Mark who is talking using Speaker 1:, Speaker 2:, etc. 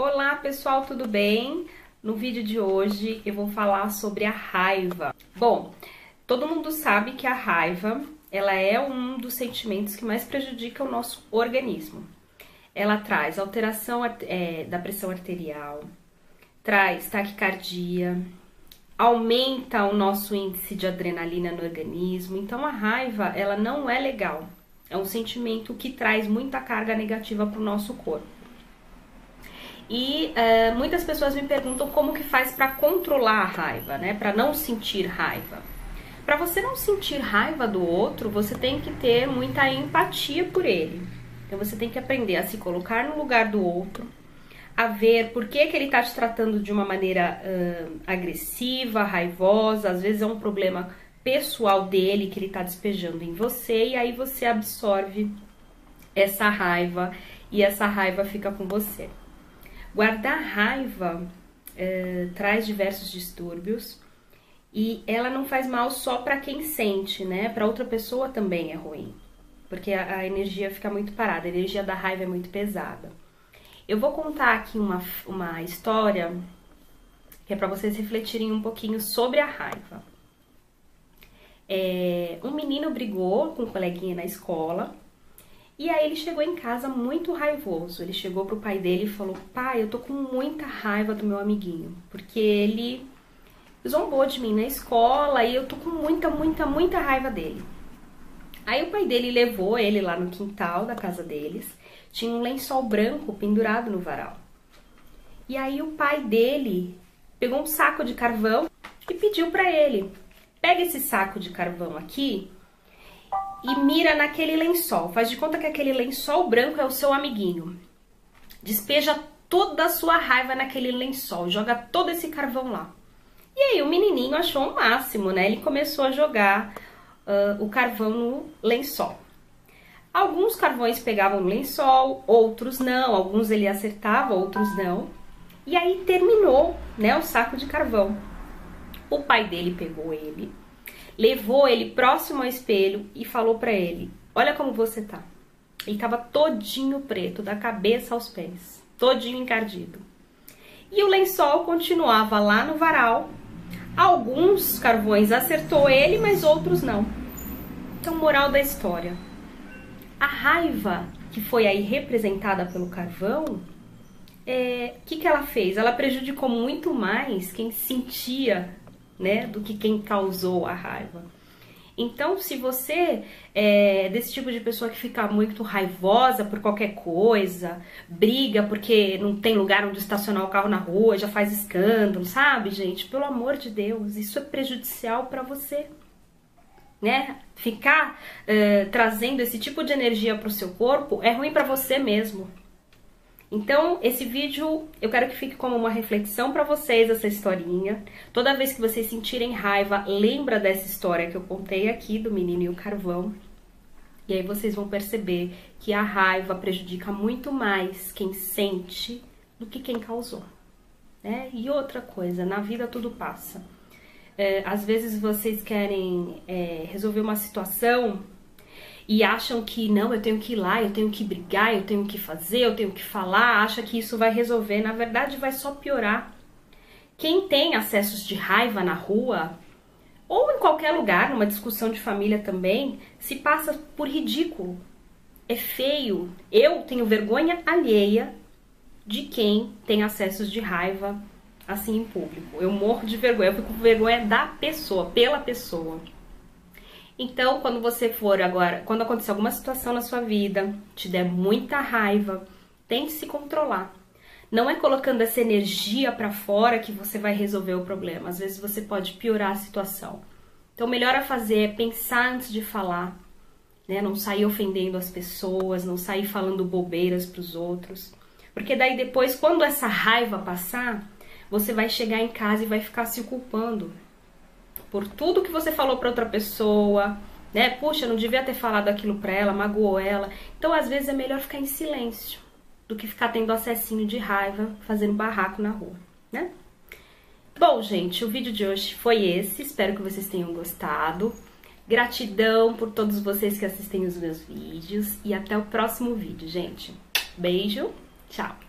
Speaker 1: Olá pessoal, tudo bem? No vídeo de hoje eu vou falar sobre a raiva. Bom, todo mundo sabe que a raiva ela é um dos sentimentos que mais prejudica o nosso organismo. Ela traz alteração é, da pressão arterial, traz taquicardia, aumenta o nosso índice de adrenalina no organismo. Então a raiva ela não é legal. É um sentimento que traz muita carga negativa para o nosso corpo. E uh, muitas pessoas me perguntam como que faz para controlar a raiva, né? Para não sentir raiva. Para você não sentir raiva do outro, você tem que ter muita empatia por ele. Então você tem que aprender a se colocar no lugar do outro, a ver por que, que ele está te tratando de uma maneira uh, agressiva, raivosa, às vezes é um problema pessoal dele que ele está despejando em você, e aí você absorve essa raiva e essa raiva fica com você. Guardar raiva é, traz diversos distúrbios e ela não faz mal só para quem sente, né? Para outra pessoa também é ruim, porque a, a, energia fica muito parada, a energia da raiva é muito pesada. Eu vou contar aqui uma, uma história que é para vocês refletirem um pouquinho sobre a raiva. É, um menino brigou com um coleguinha na escola e aí ele chegou em casa muito raivoso. Ele chegou pro pai dele e falou: "Pai, eu tô com muita raiva do meu amiguinho, porque ele zombou de mim na escola e eu tô com muita, muita, muita raiva dele". Aí o pai dele levou ele lá no quintal da casa deles. Tinha um lençol branco pendurado no varal. E aí o pai dele pegou um saco de carvão e pediu para ele: "Pega esse saco de carvão aqui e mira naquele lençol. Faz de conta que aquele lençol branco é o seu amiguinho. Despeja toda a sua raiva naquele lençol, joga todo esse carvão lá. E aí o menininho achou o máximo, né? Ele começou a jogar uh, o carvão no lençol. Alguns carvões pegavam no lençol, outros não. Alguns ele acertava, outros não. E aí terminou, né, o saco de carvão. O pai dele pegou ele, levou ele próximo ao espelho e falou para ele: Olha como você tá. Ele estava todinho preto, da cabeça aos pés, todinho encardido. E o lençol continuava lá no varal. Alguns carvões acertou ele, mas outros não. Então, moral da história: a raiva que foi aí representada pelo carvão, o é, que, que ela fez? Ela prejudicou muito mais quem sentia né, do que quem causou a raiva. Então, se você é desse tipo de pessoa que fica muito raivosa por qualquer coisa, briga porque não tem lugar onde estacionar o carro na rua, já faz escândalo, sabe, gente? Pelo amor de Deus, isso é prejudicial para você. Né? Ficar é, trazendo esse tipo de energia para o seu corpo é ruim para você mesmo. Então, esse vídeo eu quero que fique como uma reflexão para vocês essa historinha. Toda vez que vocês sentirem raiva, lembra dessa história que eu contei aqui do menino e o carvão. E aí vocês vão perceber que a raiva prejudica muito mais quem sente do que quem causou. Né? E outra coisa, na vida tudo passa. É, às vezes vocês querem é, resolver uma situação e acham que não, eu tenho que ir lá, eu tenho que brigar, eu tenho que fazer, eu tenho que falar, acha que isso vai resolver, na verdade vai só piorar. Quem tem acessos de raiva na rua ou em qualquer lugar, numa discussão de família também, se passa por ridículo. É feio. Eu tenho vergonha alheia de quem tem acessos de raiva assim em público. Eu morro de vergonha, eu fico com vergonha da pessoa, pela pessoa. Então, quando você for agora, quando acontecer alguma situação na sua vida, te der muita raiva, tente se controlar. Não é colocando essa energia para fora que você vai resolver o problema. Às vezes você pode piorar a situação. Então, o melhor a fazer é pensar antes de falar, né? Não sair ofendendo as pessoas, não sair falando bobeiras para os outros. Porque daí depois, quando essa raiva passar, você vai chegar em casa e vai ficar se culpando por tudo que você falou para outra pessoa, né? Puxa, não devia ter falado aquilo para ela, magoou ela. Então, às vezes é melhor ficar em silêncio do que ficar tendo acessinho de raiva, fazendo barraco na rua, né? Bom, gente, o vídeo de hoje foi esse. Espero que vocês tenham gostado. Gratidão por todos vocês que assistem os meus vídeos e até o próximo vídeo, gente. Beijo, tchau!